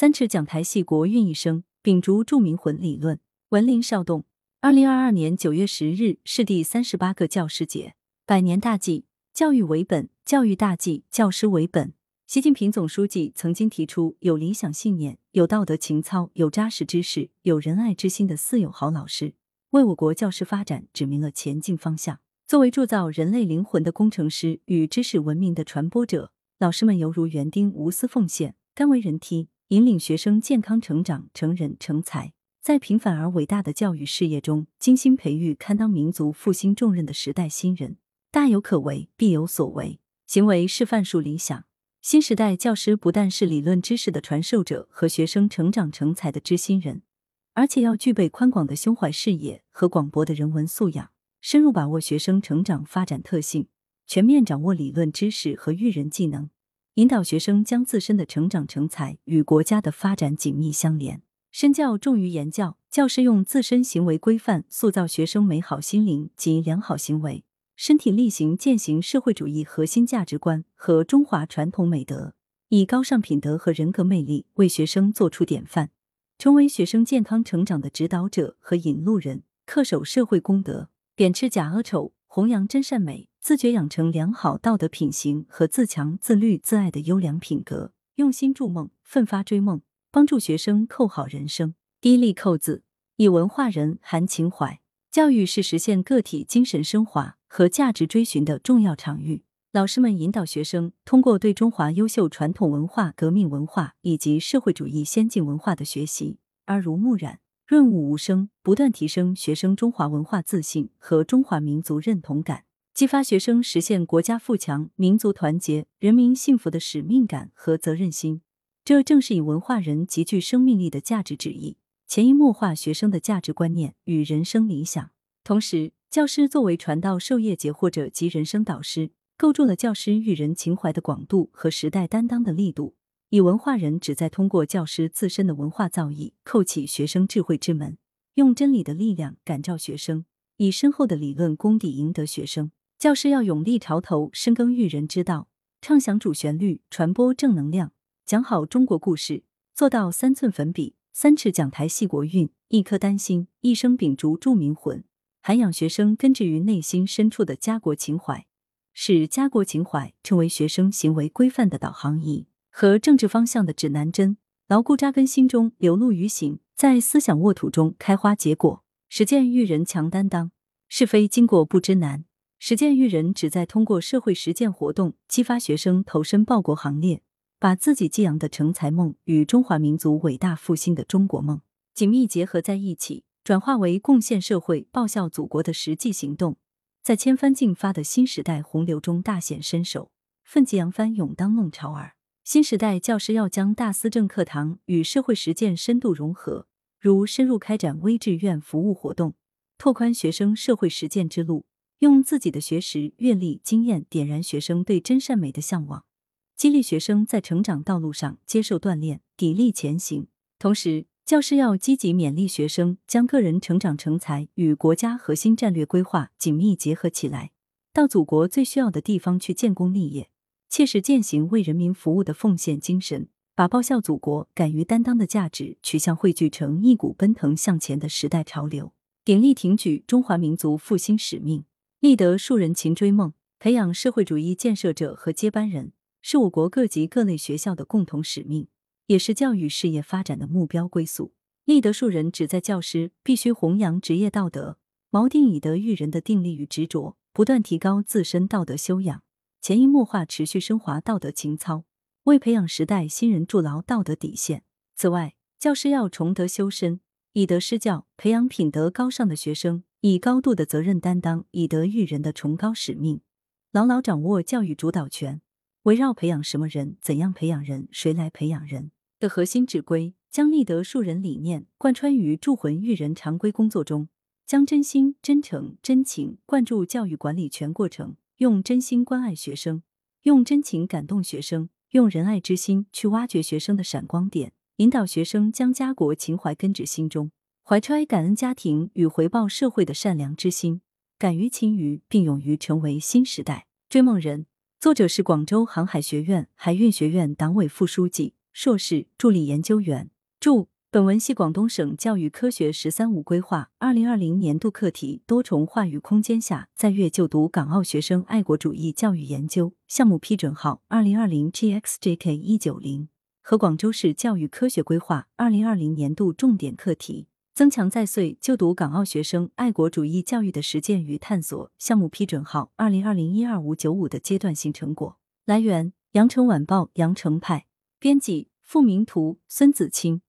三尺讲台戏国运一生，秉烛著名魂理论。文林少栋，二零二二年九月十日是第三十八个教师节，百年大计，教育为本，教育大计，教师为本。习近平总书记曾经提出，有理想信念、有道德情操、有扎实知识、有仁爱之心的四有好老师，为我国教师发展指明了前进方向。作为铸造人类灵魂的工程师与知识文明的传播者，老师们犹如园丁，无私奉献，甘为人梯，引领学生健康成长、成人成才。在平凡而伟大的教育事业中，精心培育堪当民族复兴重任的时代新人，大有可为，必有所为，行为示范树理想。新时代教师不但是理论知识的传授者和学生成长成才的知心人，而且要具备宽广的胸怀视野和广博的人文素养，深入把握学生成长发展特性，全面掌握理论知识和育人技能，引导学生将自身的成长成才与国家的发展紧密相连。身教重于言教，教师用自身行为规范塑造学生美好心灵及良好行为。身体力行践行社会主义核心价值观和中华传统美德，以高尚品德和人格魅力为学生做出典范，成为学生健康成长的指导者和引路人，恪守社会公德，贬斥假恶丑，弘扬真善美，自觉养成良好道德品行和自强自律自爱的优良品格，用心筑梦，奋发追梦，帮助学生扣好人生。第一粒扣子，以文化人含情怀。教育是实现个体精神升华和价值追寻的重要场域。老师们引导学生，通过对中华优秀传统文化、革命文化以及社会主义先进文化的学习，耳濡目染，润物无声，不断提升学生中华文化自信和中华民族认同感，激发学生实现国家富强、民族团结、人民幸福的使命感和责任心。这正是以文化人极具生命力的价值旨意。潜移默化学生的价值观念与人生理想，同时，教师作为传道授业解惑者及人生导师，构筑了教师育人情怀的广度和时代担当的力度。以文化人旨在通过教师自身的文化造诣，叩启学生智慧之门，用真理的力量感召学生，以深厚的理论功底赢得学生。教师要勇立潮头，深耕育人之道，唱响主旋律，传播正能量，讲好中国故事，做到三寸粉笔。三尺讲台系国运，一颗丹心，一生秉烛铸民魂，涵养学生根植于内心深处的家国情怀，使家国情怀成为学生行为规范的导航仪和政治方向的指南针，牢固扎根心中，流露于行，在思想沃土中开花结果。实践育人强担当，是非经过不知难。实践育人旨在通过社会实践活动，激发学生投身报国行列。把自己寄养的成才梦与中华民族伟大复兴的中国梦紧密结合在一起，转化为贡献社会、报效祖国的实际行动，在千帆竞发的新时代洪流中大显身手，奋楫扬帆，勇当弄潮儿。新时代教师要将大思政课堂与社会实践深度融合，如深入开展微志愿服务活动，拓宽学生社会实践之路，用自己的学识、阅历、经验点燃学生对真善美的向往。激励学生在成长道路上接受锻炼，砥砺前行。同时，教师要积极勉励学生，将个人成长成才与国家核心战略规划紧密结合起来，到祖国最需要的地方去建功立业，切实践行为人民服务的奉献精神，把报效祖国、敢于担当的价值取向汇聚成一股奔腾向前的时代潮流，鼎力挺举中华民族复兴使命，立德树人勤追梦，培养社会主义建设者和接班人。是我国各级各类学校的共同使命，也是教育事业发展的目标归宿。立德树人旨在教师必须弘扬职业道德，锚定以德育人的定力与执着，不断提高自身道德修养，潜移默化持续升华道德情操，为培养时代新人筑牢道德底线。此外，教师要崇德修身，以德施教，培养品德高尚的学生，以高度的责任担当以德育人的崇高使命，牢牢掌握教育主导权。围绕培养什么人、怎样培养人、谁来培养人的核心指规，将立德树人理念贯穿于铸魂育人常规工作中，将真心、真诚、真情灌注教育管理全过程，用真心关爱学生，用真情感动学生，用仁爱之心去挖掘学生的闪光点，引导学生将家国情怀根植心中，怀揣感恩家庭与回报社会的善良之心，敢于勤于，并勇于成为新时代追梦人。作者是广州航海学院海运学院党委副书记、硕士、助理研究员。注：本文系广东省教育科学“十三五”规划二零二零年度课题多重话语空间下在粤就读港澳学生爱国主义教育研究项目批准号二零二零 GXJK 一九零和广州市教育科学规划二零二零年度重点课题。增强在穗就读港澳学生爱国主义教育的实践与探索项目批准号二零二零一二五九五的阶段性成果。来源：羊城晚报羊城派，编辑：付明图，孙子清。